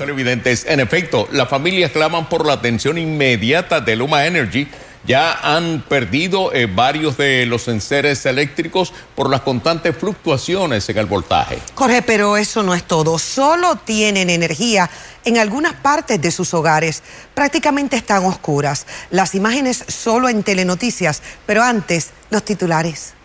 televidentes. En efecto, las familias claman por la atención inmediata de Luma Energy. Ya han perdido eh, varios de los enseres eléctricos por las constantes fluctuaciones en el voltaje. Jorge, pero eso no es todo. Solo tienen energía en algunas partes de sus hogares. Prácticamente están oscuras. Las imágenes solo en telenoticias, pero antes los titulares.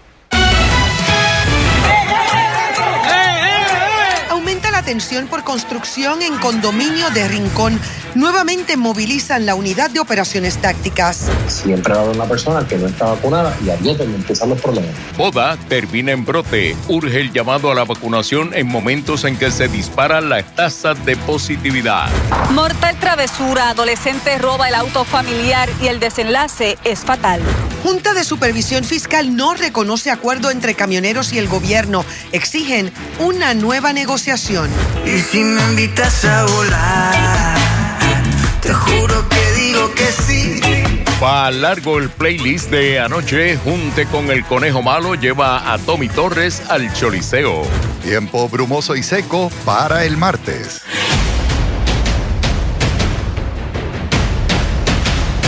Atención por construcción en condominio de Rincón nuevamente movilizan la unidad de operaciones tácticas. Siempre va a haber una persona que no está vacunada y ahí es donde empiezan los problemas. Boda termina en brote. Urge el llamado a la vacunación en momentos en que se disparan las tasas de positividad. Mortal travesura. Adolescente roba el auto familiar y el desenlace es fatal. Junta de Supervisión Fiscal no reconoce acuerdo entre camioneros y el gobierno. Exigen una nueva negociación. Y si me invitas a volar, te juro que digo que sí. Va largo el playlist de anoche. Junte con el conejo malo lleva a Tommy Torres al Choliseo. Tiempo brumoso y seco para el martes.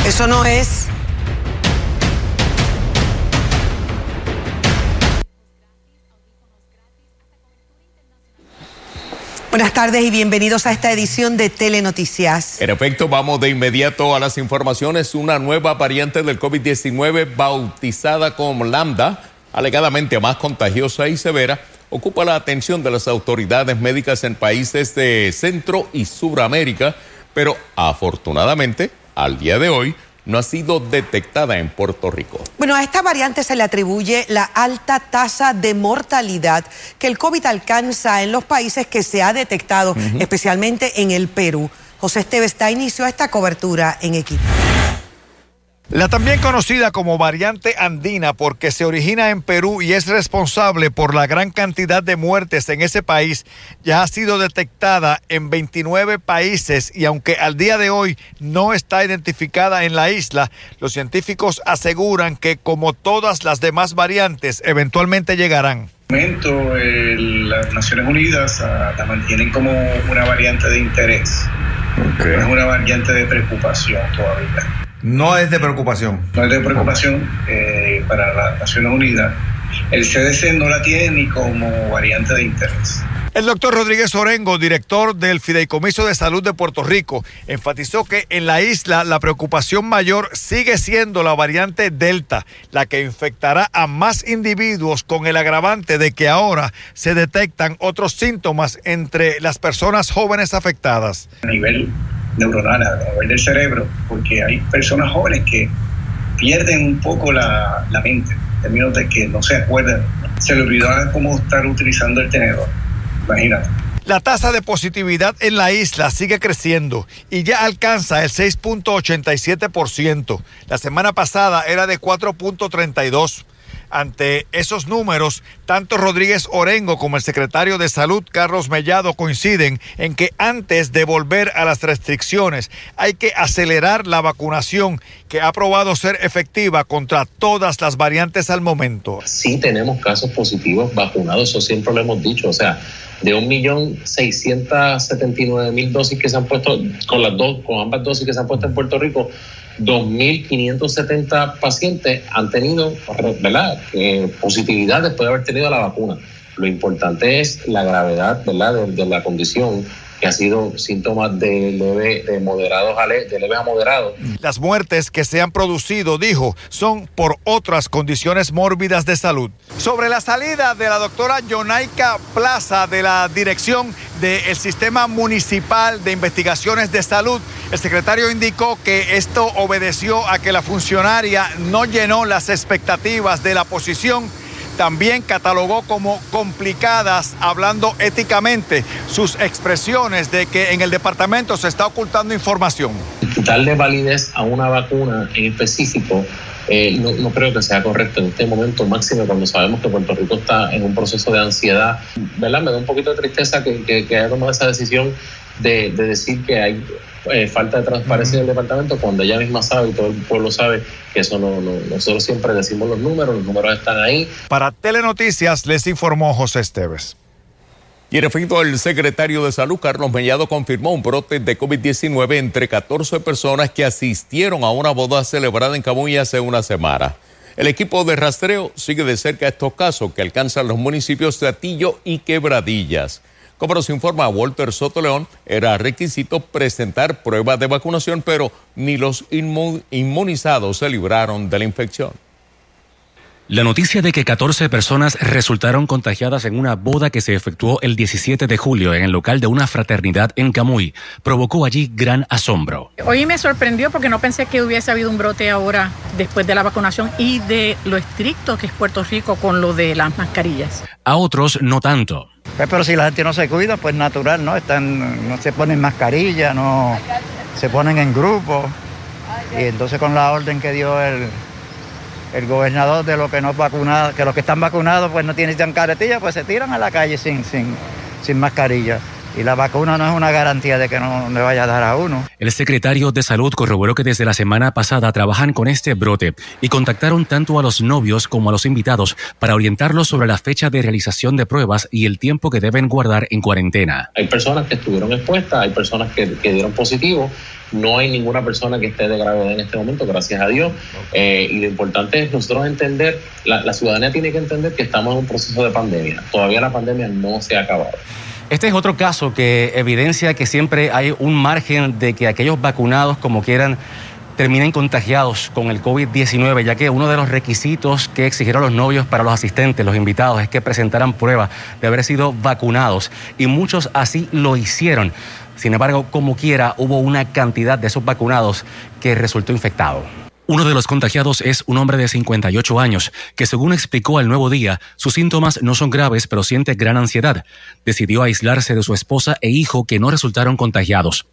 Eso no es Buenas tardes y bienvenidos a esta edición de Telenoticias. En efecto, vamos de inmediato a las informaciones. Una nueva variante del COVID-19 bautizada como Lambda, alegadamente más contagiosa y severa, ocupa la atención de las autoridades médicas en países de Centro y Suramérica, pero afortunadamente, al día de hoy, no ha sido detectada en Puerto Rico. Bueno, a esta variante se le atribuye la alta tasa de mortalidad que el COVID alcanza en los países que se ha detectado, especialmente en el Perú. José Esteves está inició esta cobertura en equipo. La también conocida como variante andina porque se origina en Perú y es responsable por la gran cantidad de muertes en ese país, ya ha sido detectada en 29 países y aunque al día de hoy no está identificada en la isla, los científicos aseguran que como todas las demás variantes eventualmente llegarán. momento las Naciones Unidas ah, la mantienen como una variante de interés, es una variante de preocupación todavía. No es de preocupación. No es de preocupación eh, para las Naciones Unidas. El CDC no la tiene ni como variante de interés. El doctor Rodríguez Orengo, director del Fideicomiso de Salud de Puerto Rico, enfatizó que en la isla la preocupación mayor sigue siendo la variante Delta, la que infectará a más individuos con el agravante de que ahora se detectan otros síntomas entre las personas jóvenes afectadas. A nivel neuronal, a nivel del cerebro, porque hay personas jóvenes que pierden un poco la, la mente, en términos de que no se acuerdan, se le olvidó cómo estar utilizando el tenedor. Imagínate. La tasa de positividad en la isla sigue creciendo y ya alcanza el 6.87%. La semana pasada era de 4.32%. Ante esos números, tanto Rodríguez Orengo como el secretario de Salud, Carlos Mellado, coinciden en que antes de volver a las restricciones hay que acelerar la vacunación que ha probado ser efectiva contra todas las variantes al momento. Sí tenemos casos positivos vacunados, eso siempre lo hemos dicho, o sea, de 1.679.000 dosis que se han puesto con las dos, con ambas dosis que se han puesto en Puerto Rico, 2.570 pacientes han tenido ¿verdad? Eh, positividad después de haber tenido la vacuna. Lo importante es la gravedad ¿verdad? de la condición que ha sido síntomas de leve, de moderados a de leve a moderado. Las muertes que se han producido, dijo, son por otras condiciones mórbidas de salud. Sobre la salida de la doctora Yonaika Plaza de la dirección del Sistema Municipal de Investigaciones de Salud, el secretario indicó que esto obedeció a que la funcionaria no llenó las expectativas de la posición también catalogó como complicadas, hablando éticamente, sus expresiones de que en el departamento se está ocultando información. Darle validez a una vacuna en específico eh, no, creo que sea correcto en este momento máximo cuando sabemos que Puerto Rico está en un proceso de ansiedad. ¿verdad? Me da un poquito de tristeza que, que, haya tomado esa decisión de, de decir que hay eh, falta de transparencia del departamento cuando ella misma sabe y todo el pueblo sabe que eso no, no, nosotros siempre decimos los números, los números están ahí. Para Telenoticias les informó José Esteves. Y en efecto, el secretario de Salud, Carlos Mellado, confirmó un brote de COVID-19 entre 14 personas que asistieron a una boda celebrada en Camuy hace una semana. El equipo de rastreo sigue de cerca estos casos que alcanzan los municipios de Atillo y Quebradillas. Como nos informa Walter Soto León, era requisito presentar pruebas de vacunación, pero ni los inmunizados se libraron de la infección. La noticia de que 14 personas resultaron contagiadas en una boda que se efectuó el 17 de julio en el local de una fraternidad en Camuy provocó allí gran asombro. Hoy me sorprendió porque no pensé que hubiese habido un brote ahora después de la vacunación y de lo estricto que es Puerto Rico con lo de las mascarillas. A otros no tanto. Pues, pero si la gente no se cuida, pues natural, ¿no? Están, no se ponen mascarilla, no se ponen en grupo. Y entonces con la orden que dio el, el gobernador de los que no vacunados, que los que están vacunados pues no tienen caretilla, pues se tiran a la calle sin, sin, sin mascarilla. Y la vacuna no es una garantía de que no le vaya a dar a uno. El secretario de Salud corroboró que desde la semana pasada trabajan con este brote y contactaron tanto a los novios como a los invitados para orientarlos sobre la fecha de realización de pruebas y el tiempo que deben guardar en cuarentena. Hay personas que estuvieron expuestas, hay personas que, que dieron positivo no hay ninguna persona que esté de gravedad en este momento, gracias a Dios. Eh, y lo importante es nosotros entender, la, la ciudadanía tiene que entender que estamos en un proceso de pandemia. Todavía la pandemia no se ha acabado. Este es otro caso que evidencia que siempre hay un margen de que aquellos vacunados, como quieran, terminen contagiados con el COVID-19, ya que uno de los requisitos que exigieron los novios para los asistentes, los invitados, es que presentaran pruebas de haber sido vacunados. Y muchos así lo hicieron. Sin embargo, como quiera, hubo una cantidad de esos vacunados que resultó infectado. Uno de los contagiados es un hombre de 58 años, que según explicó al nuevo día, sus síntomas no son graves, pero siente gran ansiedad. Decidió aislarse de su esposa e hijo que no resultaron contagiados.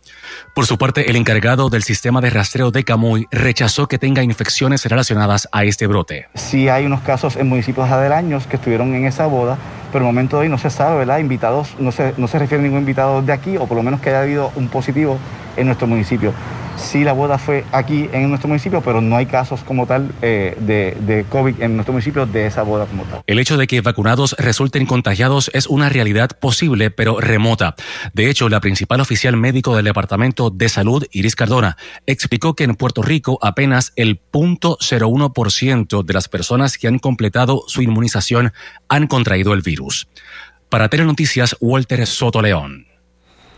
Por su parte, el encargado del sistema de rastreo de Camuy rechazó que tenga infecciones relacionadas a este brote. Sí hay unos casos en municipios años que estuvieron en esa boda, pero el momento de hoy no se sabe, ¿verdad? Invitados, no se, no se refiere a ningún invitado de aquí, o por lo menos que haya habido un positivo en nuestro municipio. Sí, la boda fue aquí en nuestro municipio, pero no hay casos como tal eh, de, COVID en nuestro municipio de esa boda como tal. El hecho de que vacunados resulten contagiados es una realidad posible, pero remota. De hecho, la principal oficial médico del Departamento de Salud, Iris Cardona, explicó que en Puerto Rico apenas el 0.01% de las personas que han completado su inmunización han contraído el virus. Para Telenoticias, Walter Soto León.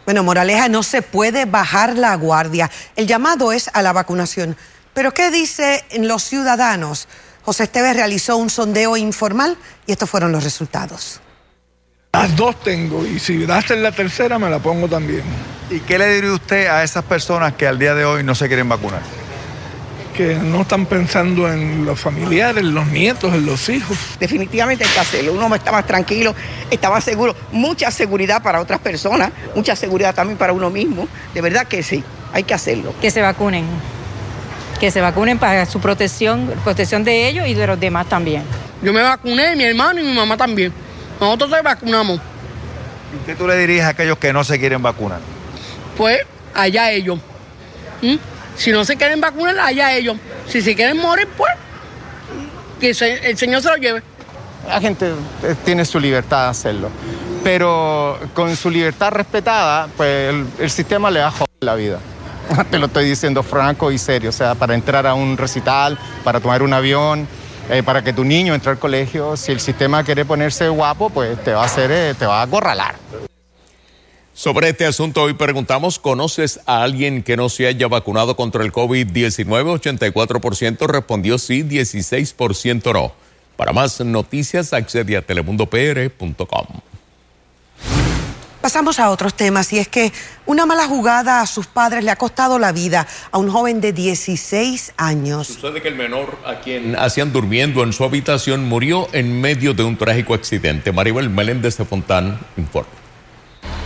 Bueno, Moraleja, no se puede bajar la guardia. El llamado es a la vacunación. Pero ¿qué dicen los ciudadanos? José Esteves realizó un sondeo informal y estos fueron los resultados. Las dos tengo y si en la tercera me la pongo también. ¿Y qué le diría usted a esas personas que al día de hoy no se quieren vacunar? Que no están pensando en los familiares, en los nietos, en los hijos. Definitivamente hay que hacerlo. Uno está más tranquilo, está más seguro. Mucha seguridad para otras personas, mucha seguridad también para uno mismo. De verdad que sí, hay que hacerlo. Que se vacunen. Que se vacunen para su protección, protección de ellos y de los demás también. Yo me vacuné, mi hermano y mi mamá también. Nosotros se vacunamos. ¿Y qué tú le dirías a aquellos que no se quieren vacunar? Pues allá ellos. ¿Mm? Si no se quieren vacunar, allá ellos. Si se quieren morir, pues que el Señor se lo lleve. La gente eh, tiene su libertad de hacerlo. Pero con su libertad respetada, pues el, sistema le va a joder la vida. Te lo estoy diciendo franco y serio. O sea, para entrar a un recital, para tomar un avión, eh, para que tu niño entre al colegio, si el sistema quiere ponerse guapo, pues te va a hacer, eh, te va a acorralar. Sobre este asunto hoy preguntamos, ¿conoces a alguien que no se haya vacunado contra el COVID-19? 84% respondió sí, 16% no. Para más noticias accede a telemundopr.com. Pasamos a otros temas y es que una mala jugada a sus padres le ha costado la vida a un joven de 16 años. Sucede que el menor a quien hacían durmiendo en su habitación murió en medio de un trágico accidente. Maribel Meléndez de Fontán informa.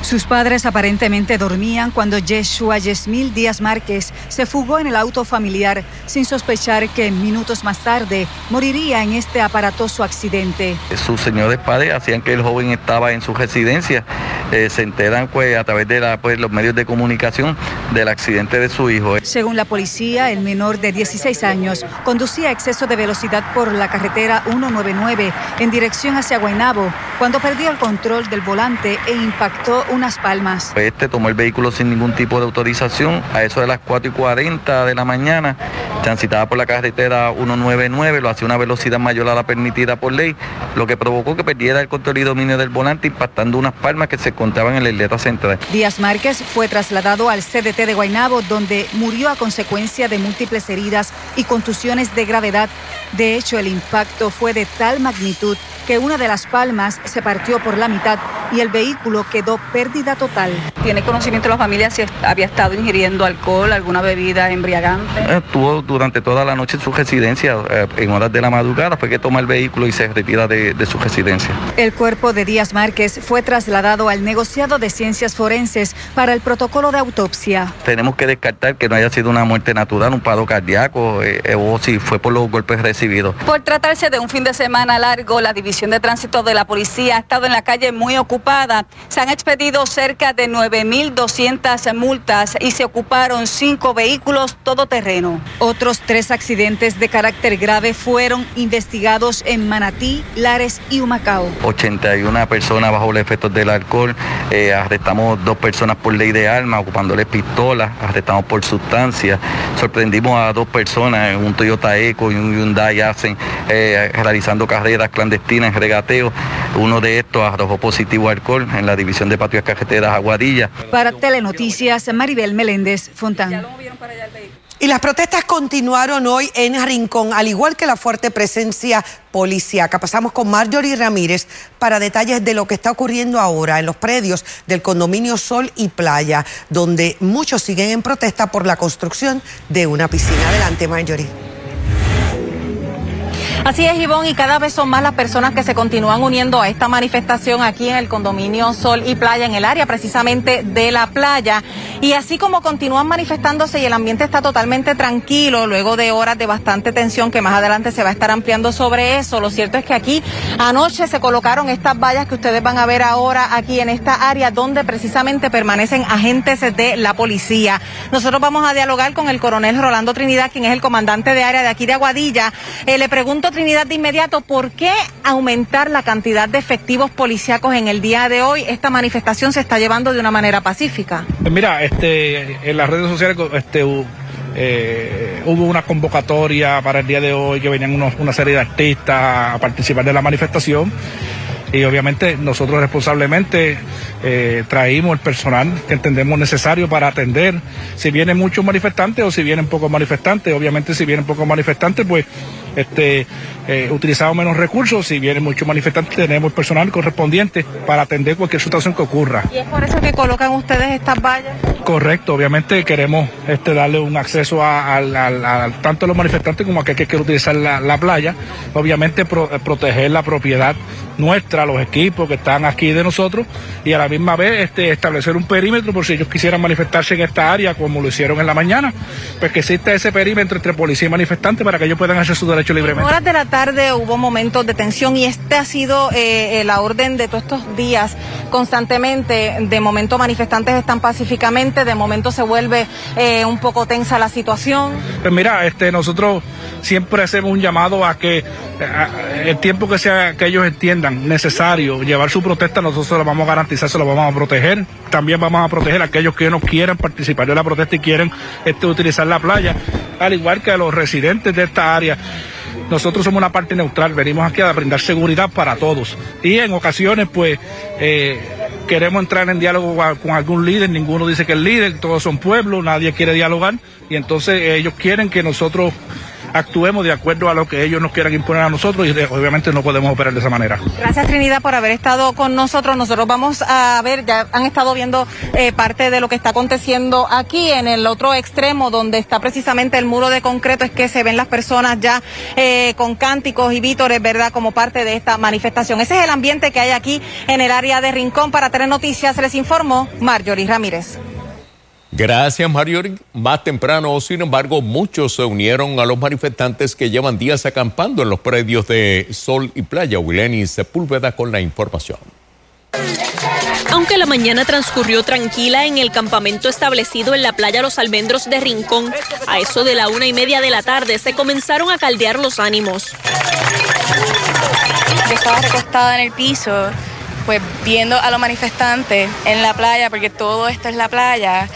Sus padres aparentemente dormían cuando Yeshua Yesmil Díaz Márquez se fugó en el auto familiar sin sospechar que minutos más tarde moriría en este aparatoso accidente. Sus señores padres hacían que el joven estaba en su residencia eh, se enteran pues a través de la, pues, los medios de comunicación del accidente de su hijo. Según la policía, el menor de 16 años conducía a exceso de velocidad por la carretera 199 en dirección hacia Guaynabo cuando perdió el control del volante e impactó unas palmas. Este tomó el vehículo sin ningún tipo de autorización a eso de las 4 y 40 de la mañana, transitaba por la carretera 199, lo hacía una velocidad mayor a la permitida por ley, lo que provocó que perdiera el control y dominio del volante impactando unas palmas que se encontraban en la isleta central. Díaz Márquez fue trasladado al CDT de Guaynabo, donde murió a consecuencia de múltiples heridas y contusiones de gravedad. De hecho, el impacto fue de tal magnitud que una de las palmas se partió por la mitad y el vehículo quedó pérdida total. ¿Tiene conocimiento la familia si había estado ingiriendo alcohol, alguna bebida embriagante? Estuvo durante toda la noche en su residencia, eh, en horas de la madrugada, fue que toma el vehículo y se retira de, de su residencia. El cuerpo de Díaz Márquez fue trasladado al negociado de ciencias forenses para el protocolo de autopsia. Tenemos que descartar que no haya sido una muerte natural, un paro cardíaco eh, eh, o si fue por los golpes recibidos. Por tratarse de un fin de semana largo, la división de Tránsito de la Policía ha estado en la calle muy ocupada. Se han expedido cerca de 9.200 multas y se ocuparon cinco vehículos todoterreno. Otros tres accidentes de carácter grave fueron investigados en Manatí, Lares y Humacao. 81 personas bajo los efectos del alcohol, eh, arrestamos dos personas por ley de armas, ocupándoles pistolas, arrestamos por sustancia, sorprendimos a dos personas, un Toyota Eco y un Hyundai Accent, eh, realizando carreras clandestinas en regateo. Uno de estos arrojó positivo alcohol en la división de patios carreteras Aguadilla. Para Telenoticias, Maribel Meléndez Fontán. Y las protestas continuaron hoy en Rincón, al igual que la fuerte presencia policíaca. Pasamos con Marjorie Ramírez para detalles de lo que está ocurriendo ahora en los predios del condominio Sol y Playa, donde muchos siguen en protesta por la construcción de una piscina. Adelante, Marjorie. Así es, Ivonne, y cada vez son más las personas que se continúan uniendo a esta manifestación aquí en el condominio Sol y Playa, en el área precisamente de la playa. Y así como continúan manifestándose y el ambiente está totalmente tranquilo, luego de horas de bastante tensión que más adelante se va a estar ampliando sobre eso, lo cierto es que aquí anoche se colocaron estas vallas que ustedes van a ver ahora aquí en esta área donde precisamente permanecen agentes de la policía. Nosotros vamos a dialogar con el coronel Rolando Trinidad, quien es el comandante de área de aquí de Aguadilla. Eh, le pregunto, Trinidad, de inmediato, ¿por qué aumentar la cantidad de efectivos policíacos en el día de hoy? Esta manifestación se está llevando de una manera pacífica. Mira, este, en las redes sociales este, eh, hubo una convocatoria para el día de hoy que venían unos- una serie de artistas a participar de la manifestación y obviamente nosotros responsablemente eh, traímos el personal que entendemos necesario para atender si vienen muchos manifestantes o si vienen pocos manifestantes. Obviamente si vienen pocos manifestantes pues este, eh, utilizamos menos recursos, si vienen muchos manifestantes tenemos personal correspondiente para atender cualquier situación que ocurra. Y es por eso que colocan ustedes estas vallas. Correcto, obviamente queremos este, darle un acceso a, tanto a los manifestantes como a aquel que quiere utilizar la, la playa, obviamente pro- eh, proteger la propiedad nuestra, los equipos que están aquí de nosotros y a la misma vez este, establecer un perímetro por si ellos quisieran manifestarse en esta área como lo hicieron en la mañana, pues que exista ese perímetro entre policía y manifestantes para que ellos puedan hacer su derecho En libremente. horas de la tarde hubo momentos de tensión y este ha sido eh, eh, la orden de todos estos días constantemente. De momento manifestantes están pacíficamente, de momento se vuelve eh, un poco tensa la situación. Pues mira, este, nosotros siempre hacemos un llamado a que a- el tiempo que sea que ellos entiendan necesario llevar su protesta, nosotros se lo vamos a garantizar, se lo vamos a proteger. También vamos a proteger a aquellos que no quieran participar de la protesta y quieren este, utilizar la playa, al igual que a los residentes de esta área. Nosotros somos una parte neutral, venimos aquí a brindar seguridad para todos. Y en ocasiones, pues, eh, queremos entrar en diálogo con- algún líder, ninguno dice que es líder, todos son pueblos, nadie quiere dialogar, y entonces ellos quieren que nosotros actuemos de acuerdo a lo que ellos nos quieran imponer a nosotros, y eh, obviamente no podemos operar de esa manera. Gracias Trinidad por haber estado con nosotros. Nosotros vamos a ver, ya han estado viendo eh, parte de lo que está aconteciendo aquí en el otro extremo donde está precisamente el muro de concreto, es que se ven las personas ya eh, con cánticos y vítores, ¿verdad? Como parte de esta manifestación. Ese es el ambiente que hay aquí en el área de Rincón. Para Tener Noticias les informó Marjorie Ramírez. Gracias, Marjorie. Más temprano, sin embargo, muchos se unieron a los manifestantes que llevan días acampando en los predios de Sol y Playa. Wileni Sepúlveda con la información. Aunque la mañana transcurrió tranquila en el campamento establecido en la playa Los Almendros de Rincón, a eso de la una y media de la tarde se comenzaron a caldear los ánimos. Yo estaba recostada en el piso, pues viendo a los manifestantes en la playa, porque todo esto es la playa.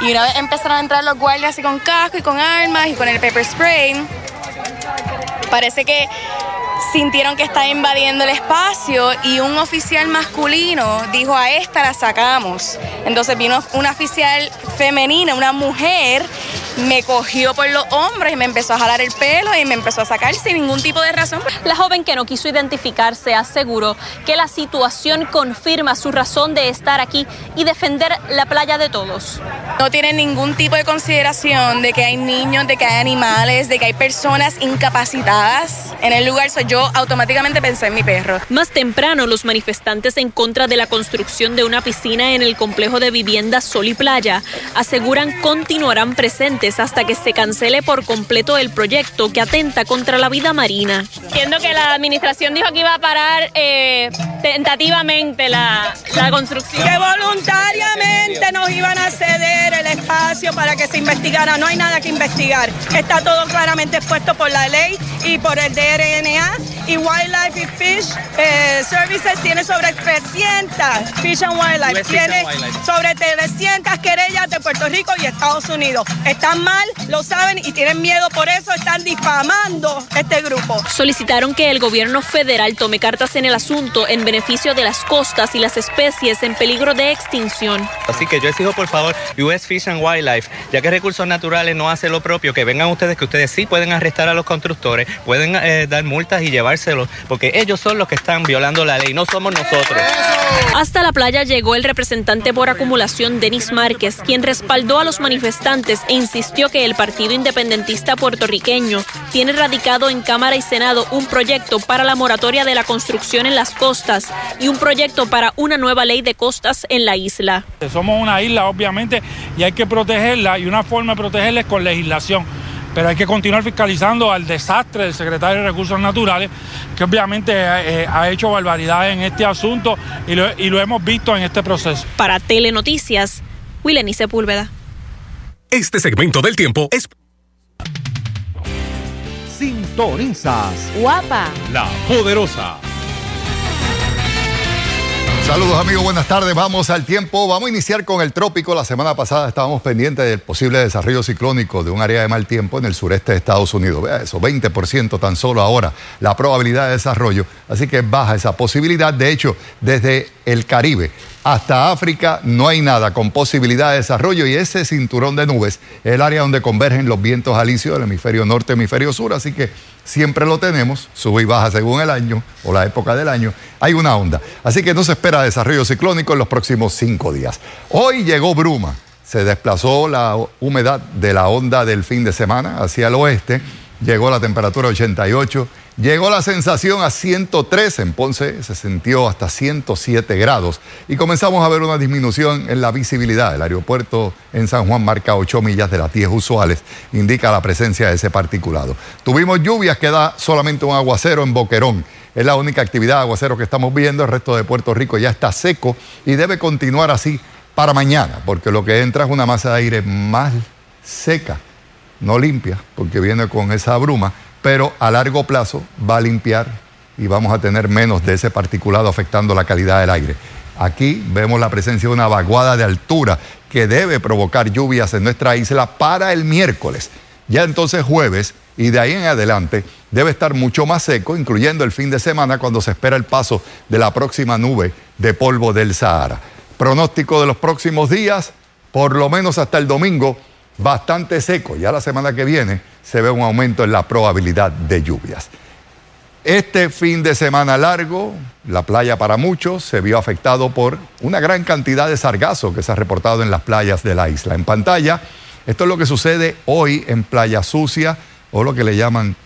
Y una vez empezaron a entrar los guardias así con casco y con armas y con el pepper spray, parece que sintieron que estaba invadiendo el espacio y un oficial masculino dijo a esta la sacamos. Entonces vino una oficial femenina, una mujer, me cogió por los hombros y me empezó a jalar el pelo y me empezó a sacar sin ningún tipo de razón. La joven que no quiso identificarse aseguró que la situación confirma su razón de estar aquí y defender la playa de todos. No tienen ningún tipo de consideración de que hay niños, de que hay animales, de que hay personas incapacitadas en el lugar. So, yo automáticamente pensé en mi perro. Más temprano, los manifestantes en contra de la construcción de una piscina en el complejo de viviendas Sol y Playa aseguran continuarán presentes hasta que se cancele por completo el proyecto que atenta contra la vida marina. Entiendo que la administración dijo que iba a parar eh, tentativamente la, la construcción. Que voluntariamente nos iban a ceder el espacio para que se investigara. No hay nada que investigar. Está todo claramente expuesto por la ley y por el DRNA y Wildlife y Fish eh, Services tiene sobre 300, Fish and Wildlife, tiene sobre 300 querellas de Puerto Rico y Estados Unidos. Están mal, lo saben y tienen miedo, por eso están difamando este grupo. Solicitaron que el gobierno federal tome cartas en el asunto en beneficio de las costas y las especies en peligro de extinción. Así que yo exijo, por favor, US Fish and Wildlife, ya que Recursos Naturales no hace lo propio, que vengan ustedes, que ustedes sí pueden arrestar a los constructores, pueden eh, dar multas y llevárselos, porque ellos son los que están violando la ley, no somos nosotros. Hasta la playa llegó el representante por acumulación Denis Márquez, quien respaldó a los manifestantes e insistió que el Partido Independentista puertorriqueño tiene radicado en Cámara y Senado un proyecto para la moratoria de la construcción en las costas y un proyecto para una nueva ley de costas en la isla. Somos una isla, obviamente, y hay que protegerla y una forma de protegerla es con legislación. Pero hay que continuar fiscalizando al desastre del secretario de Recursos Naturales, que obviamente eh, ha hecho barbaridades en este asunto y lo, y lo hemos visto en este proceso. Para Telenoticias, Wileni Sepúlveda. Este segmento del tiempo es Sintonizas. Guapa. La Poderosa. Saludos amigos, buenas tardes. Vamos al tiempo. Vamos a iniciar con el trópico. La semana pasada estábamos pendientes del posible desarrollo ciclónico de un área de mal tiempo en el sureste de Estados Unidos. Vea eso, 20% tan solo ahora la probabilidad de desarrollo. Así que baja esa posibilidad. De hecho, desde el Caribe hasta África no hay nada con posibilidad de desarrollo y ese cinturón de nubes es el área donde convergen los vientos alisios del hemisferio norte, hemisferio sur. Así que siempre lo tenemos, sube y baja según el año o la época del año, hay una onda. Así que no se espera desarrollo ciclónico en los próximos cinco días. Hoy llegó bruma, se desplazó la humedad de la onda del fin de semana hacia el oeste, llegó la temperatura 88, llegó la sensación a 103 en Ponce, se sintió hasta 107 grados y comenzamos a ver una disminución en la visibilidad. El aeropuerto en San Juan marca 8 millas de las 10 usuales, indica la presencia de ese particulado. Tuvimos lluvias, queda solamente un aguacero en Boquerón. Es la única actividad de aguacero que estamos viendo. El resto de Puerto Rico ya está seco y debe continuar así para mañana, porque lo que entra es una masa de aire más seca, no limpia, porque viene con esa bruma, pero a largo plazo va a limpiar y vamos a tener menos de ese particulado afectando la calidad del aire. Aquí vemos la presencia de una vaguada de altura que debe provocar lluvias en nuestra isla para el miércoles. Ya entonces jueves y de ahí en adelante debe estar mucho más seco, incluyendo el fin de semana cuando se espera el paso de la próxima nube de polvo del Sahara. Pronóstico de los próximos días, por lo menos hasta el domingo, bastante seco. Ya la semana que viene se ve un aumento en la probabilidad de lluvias. Este fin de semana largo, la playa para muchos se vio afectado por una gran cantidad de sargazo que se ha reportado en las playas de la isla. En pantalla, esto es lo que sucede hoy en Playa Sucia o lo que le llaman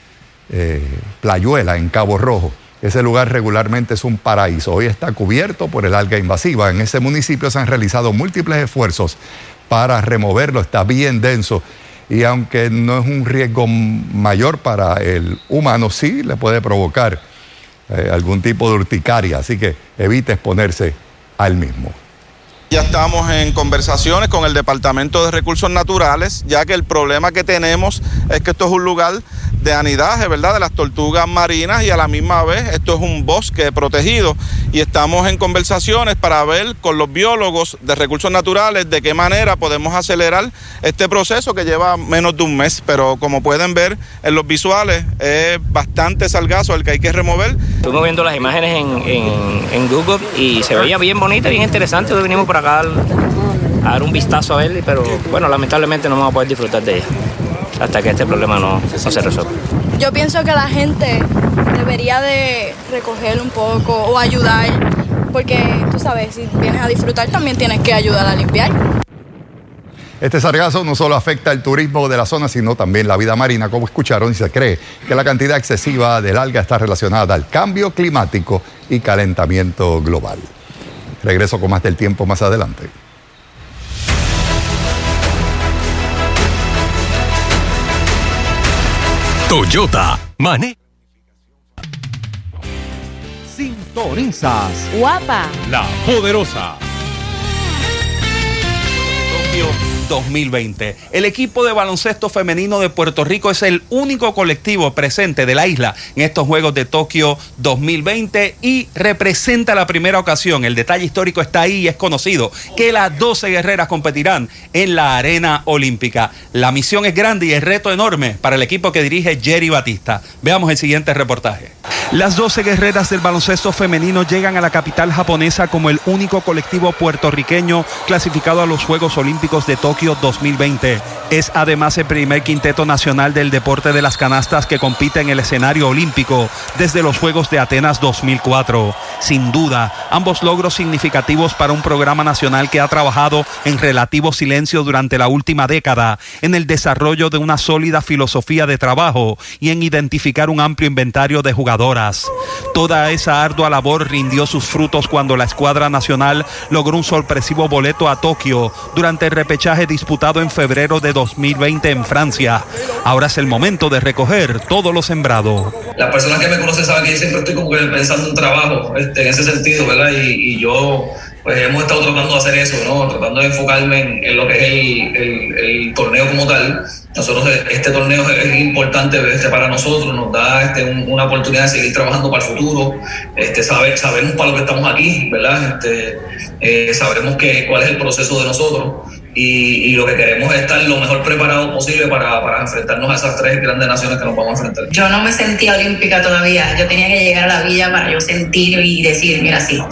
eh, Playuela en Cabo Rojo. Ese lugar regularmente es un paraíso. Hoy está cubierto por el alga invasiva. En ese municipio se han realizado múltiples esfuerzos para removerlo. Está bien denso y aunque no es un riesgo mayor para el humano, sí le puede provocar eh, algún tipo de urticaria, así que evite exponerse al mismo. Ya estamos en conversaciones con el Departamento de Recursos Naturales, ya que el problema que tenemos es que esto es un lugar de anidaje, ¿verdad? De las tortugas marinas y a la misma vez esto es un bosque protegido y estamos en conversaciones para ver con los biólogos de recursos naturales de qué manera podemos acelerar este proceso que lleva menos de un mes, pero como pueden ver en los visuales es bastante salgazo el que hay que remover. Estuvimos viendo las imágenes en, Google y se veía bien bonita, bien interesante, hoy venimos por acá a dar un vistazo a él, pero bueno, lamentablemente no vamos a poder disfrutar de ella hasta que este problema no, no se resuelva. Yo pienso que la gente debería de recoger un poco o ayudar, porque tú sabes, si vienes a disfrutar también tienes que ayudar a limpiar. Este sargazo no solo afecta el turismo de la zona, sino también la vida marina, como escucharon, y se cree que la cantidad excesiva del alga está relacionada al cambio climático y calentamiento global. Regreso con más del tiempo más adelante. Toyota, Mane. Sintonizas. Guapa. La poderosa. 2020. El equipo de baloncesto femenino de Puerto Rico es el único colectivo presente de la isla en estos Juegos de Tokio 2020 y representa la primera ocasión. El detalle histórico está ahí y es conocido que las 12 guerreras competirán en la arena olímpica. La misión es grande y el reto enorme para el equipo que dirige Jerry Batista. Veamos el siguiente reportaje. Las 12 guerreras del baloncesto femenino llegan a la capital japonesa como el único colectivo puertorriqueño clasificado a los Juegos Olímpicos de Tokio 2020. Es además el primer quinteto nacional del deporte de las canastas que compite en el escenario olímpico desde los Juegos de Atenas 2004. Sin duda, ambos logros significativos para un programa nacional que ha trabajado en relativo silencio durante la última década en el desarrollo de una sólida filosofía de trabajo y en identificar un amplio inventario de jugadoras. Toda esa ardua labor rindió sus frutos cuando la escuadra nacional logró un sorpresivo boleto a Tokio durante el repechaje disputado en febrero de 2020 en Francia. Ahora es el momento de recoger todo lo sembrado. Las personas que me conocen saben que yo siempre estoy como que pensando en trabajo, este, en ese sentido, ¿verdad? Y, yo pues hemos estado tratando de hacer eso, ¿no? Tratando de enfocarme en, lo que es el, torneo como tal. Nosotros, este torneo es importante este, para nosotros, nos da este, una oportunidad de seguir trabajando para el futuro. Este, sabe, sabemos para lo que estamos aquí, ¿verdad? Este, eh, sabremos que, cuál es el proceso de nosotros y, lo que queremos es estar lo mejor preparado posible para, para, enfrentarnos a esas tres grandes naciones que nos vamos a enfrentar. Yo no me sentía olímpica todavía, yo tenía que llegar a la villa para yo sentir y decir, mira, sí,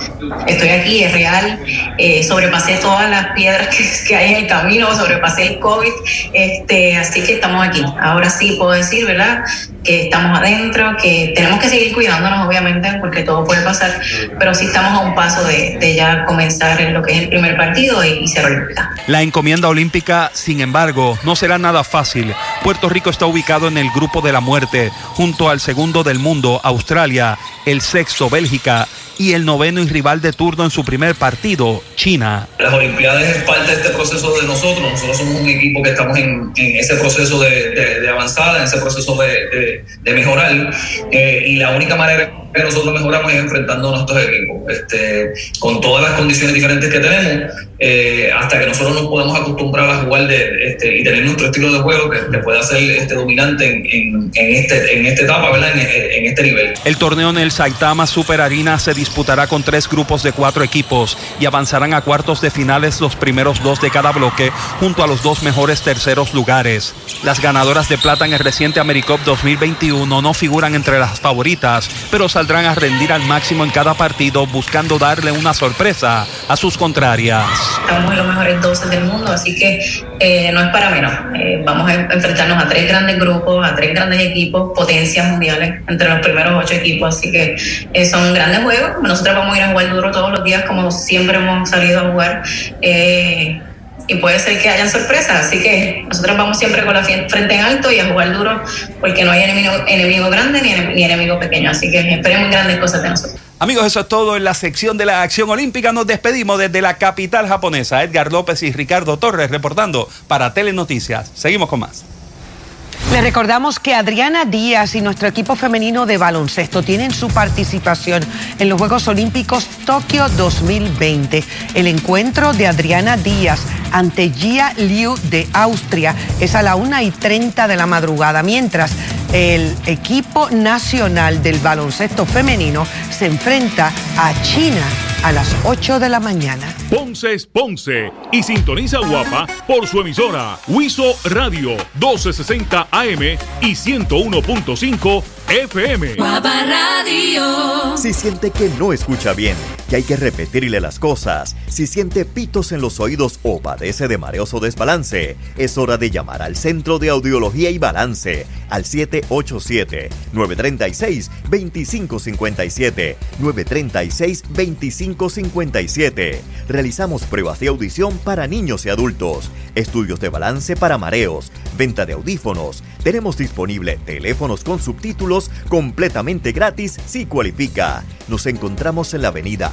estoy aquí, es real, eh, sobrepasé todas las piedras que, que, hay en el camino, sobrepasé el COVID, este, así que estamos aquí. Ahora sí puedo decir, ¿verdad? Que estamos adentro, que tenemos que seguir cuidándonos, obviamente, porque todo puede pasar, pero sí estamos a un paso de, de ya comenzar en lo que es el primer partido y, y ser olímpica. La encomienda olímpica, sin embargo, no será nada fácil. Puerto Rico está ubicado en el grupo de la muerte, junto al segundo del mundo, Australia, el sexto, Bélgica, y el noveno y rival de turno en su primer partido, China. Las Olimpiadas es parte de este proceso de nosotros. Nosotros somos un equipo que estamos en, ese proceso de, avanzada, en ese proceso de, mejorar. Eh, y la única manera que nosotros mejoramos es enfrentando a nuestros equipos. Este, con todas las condiciones diferentes que tenemos, eh, hasta que nosotros nos podamos acostumbrar a jugar de, este, y tener nuestro estilo de juego que, pueda ser este, dominante en, este, en esta etapa, ¿verdad? En, este nivel. El torneo en el Saitama Super Arena se disputará con tres grupos de cuatro equipos y avanzarán a cuartos de finales los primeros dos de cada bloque junto a los dos mejores terceros lugares. Las ganadoras de plata en el reciente AmeriCup 2021 no figuran entre las favoritas, pero saldrán a rendir al máximo en cada partido buscando darle una sorpresa a sus contrarias. Estamos en los mejores 12 del mundo, así que eh, no es para menos. Eh, vamos a enfrentarnos a tres grandes grupos, a tres grandes equipos, potencias mundiales entre los primeros ocho equipos, así que eh, son grandes juegos. Nosotros vamos a ir a jugar duro todos los días como siempre hemos salido a jugar y puede ser que hayan sorpresas. Así que nosotros vamos siempre con la frente en alto y a jugar duro porque no hay enemigo, grande ni, enemigo pequeño. Así que esperemos grandes cosas de nosotros. Amigos, eso es todo en la sección de la acción olímpica. Nos despedimos desde la capital japonesa. Edgar López y Ricardo Torres reportando para Telenoticias. Seguimos con más. Recordamos que Adriana Díaz y nuestro equipo femenino de baloncesto tienen su participación en los Juegos Olímpicos Tokio 2020. El encuentro de Adriana Díaz ante Jia Liu de Austria es a la 1 y 30 de la madrugada, mientras el equipo nacional del baloncesto femenino se enfrenta a China a las 8 de la mañana. Ponce es Ponce y sintoniza Guapa por su emisora Huizo Radio 1260 AM y 101.5 FM. Guapa Radio. Si siente que no escucha bien, que hay que repetirle las cosas, si siente pitos en los oídos o padece de mareos o desbalance, es hora de llamar al Centro de Audiología y Balance al 787-936-2557. 936-2557. Realizamos pruebas de audición para niños y adultos, estudios de balance para mareos, venta de audífonos. Tenemos disponible teléfonos con subtítulos completamente gratis si cualifica. Nos encontramos en la avenida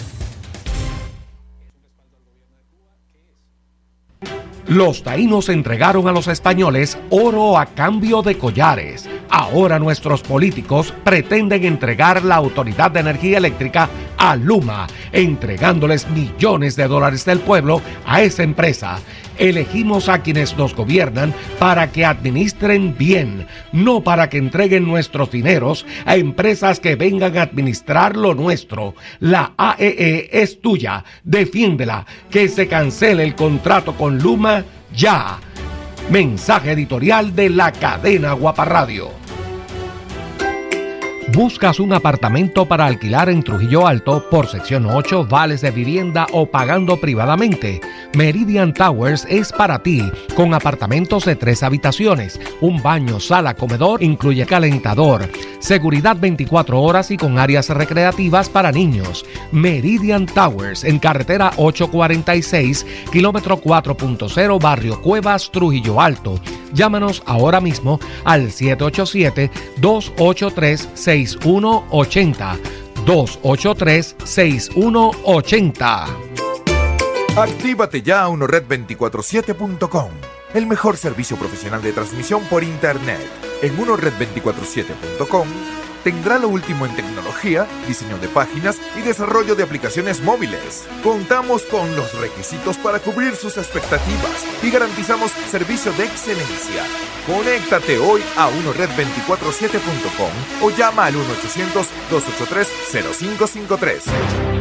Los taínos entregaron a los españoles oro a cambio de collares. Ahora nuestros políticos pretenden entregar la Autoridad de Energía Eléctrica a Luma, entregándoles millones de dólares del pueblo a esa empresa. Elegimos a quienes nos gobiernan para que administren bien, no para que entreguen nuestros dineros a empresas que vengan a administrar lo nuestro. La AEE es tuya, defiéndela, que se cancele el contrato con Luma ya. Mensaje editorial de la cadena Guaparradio. ¿Buscas un apartamento para alquilar en Trujillo Alto por sección 8, vales de vivienda o pagando privadamente? Meridian Towers es para ti, con apartamentos de tres habitaciones, un baño, sala, comedor, incluye calentador, seguridad 24 horas y con áreas recreativas para niños. Meridian Towers en carretera 846, kilómetro 4.0, barrio Cuevas, Trujillo Alto. Llámanos ahora mismo al 787-283-6180. 283-6180. Actívate ya a unored247.com, el mejor servicio profesional de transmisión por Internet. En unored247.com tendrá lo último en tecnología, diseño de páginas y desarrollo de aplicaciones móviles. Contamos con los requisitos para cubrir sus expectativas y garantizamos servicio de excelencia. Conéctate hoy a unored247.com o llama al 1-800-283-0553.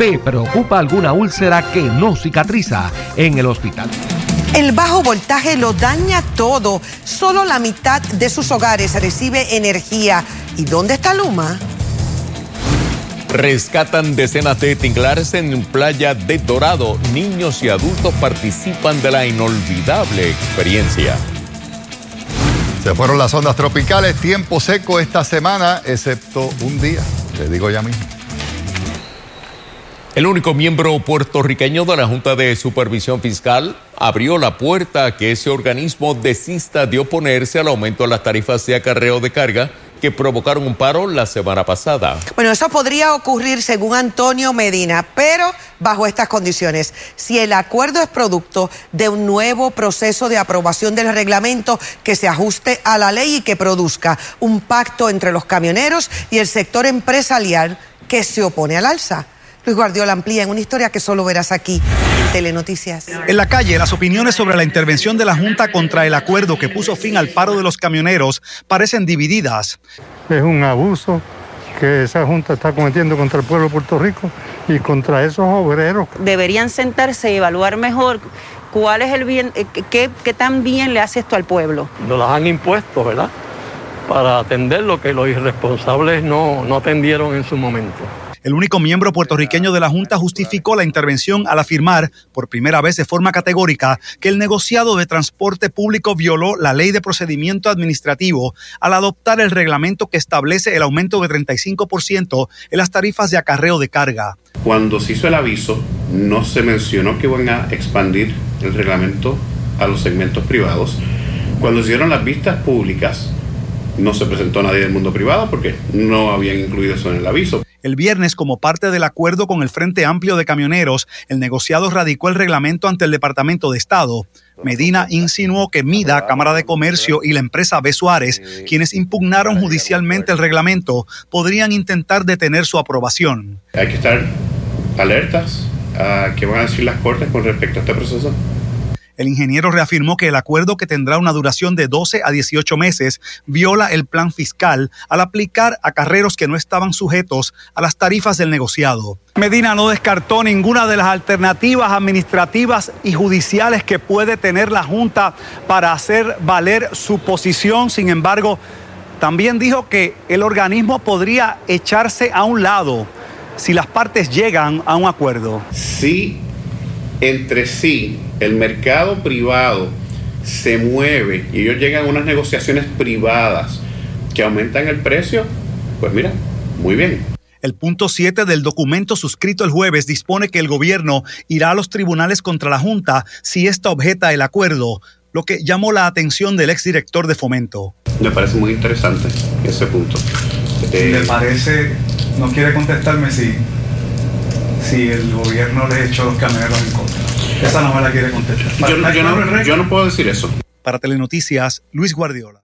¿Te preocupa alguna úlcera que no cicatriza en el hospital? El bajo voltaje lo daña todo. Solo la mitad de sus hogares recibe energía. ¿Y dónde está Luma? Rescatan decenas de tinglares en playa de Dorado. Niños y adultos participan de la inolvidable experiencia. Se fueron las ondas tropicales, tiempo seco esta semana, excepto un día. Te digo ya mismo. El único miembro puertorriqueño de la Junta de Supervisión Fiscal abrió la puerta a que ese organismo desista de oponerse al aumento de las tarifas de acarreo de carga que provocaron un paro la semana pasada. Bueno, eso podría ocurrir según Antonio Medina, pero bajo estas condiciones. Si el acuerdo es producto de un nuevo proceso de aprobación del reglamento que se ajuste a la ley y que produzca un pacto entre los camioneros y el sector empresarial que se opone al alza. Luis Guardiola amplía en una historia que solo verás aquí en Telenoticias. En la calle, las opiniones sobre la intervención de la Junta contra el acuerdo que puso fin al paro de los camioneros parecen divididas. Es un abuso que esa Junta está cometiendo contra el pueblo de Puerto Rico y contra esos obreros. Deberían sentarse y evaluar mejor cuál es el bien, eh, qué, qué tan bien le hace esto al pueblo. Nos las han impuesto, ¿verdad? Para atender lo que los irresponsables no, no atendieron en su momento. El único miembro puertorriqueño de la Junta justificó la intervención al afirmar, por primera vez de forma categórica, que el negociado de transporte público violó la ley de procedimiento administrativo al adoptar el reglamento que establece el aumento de 35% en las tarifas de acarreo de carga. Cuando se hizo el aviso, no se mencionó que iban a expandir el reglamento a los segmentos privados. Cuando se hicieron las vistas públicas, no se presentó nadie del mundo privado porque no habían incluido eso en el aviso. El viernes, como parte del acuerdo con el Frente Amplio de Camioneros, el negociado radicó el reglamento ante el Departamento de Estado. Medina insinuó que MIDA, Cámara de Comercio y la empresa B. Suárez, quienes impugnaron judicialmente el reglamento, podrían intentar detener su aprobación. Hay que estar alertas a qué van a decir las cortes con respecto a este proceso. El ingeniero reafirmó que el acuerdo que tendrá una duración de 12 a 18 meses viola el plan fiscal al aplicar a carreros que no estaban sujetos a las tarifas del negociado. Medina no descartó ninguna de las alternativas administrativas y judiciales que puede tener la Junta para hacer valer su posición. Sin embargo, también dijo que el organismo podría echarse a un lado si las partes llegan a un acuerdo. Sí entre sí el mercado privado se mueve y ellos llegan a unas negociaciones privadas que aumentan el precio, pues mira, muy bien. El punto 7 del documento suscrito el jueves dispone que el gobierno irá a los tribunales contra la Junta si ésta objeta el acuerdo, lo que llamó la atención del exdirector de Fomento. Me parece muy interesante ese punto. ¿Le eh, parece, no quiere contestarme si si el gobierno le echó los camioneros en contra. Esa no me la quiere contestar. Yo, yo, no, yo no puedo decir eso. Para Telenoticias, Luis Guardiola.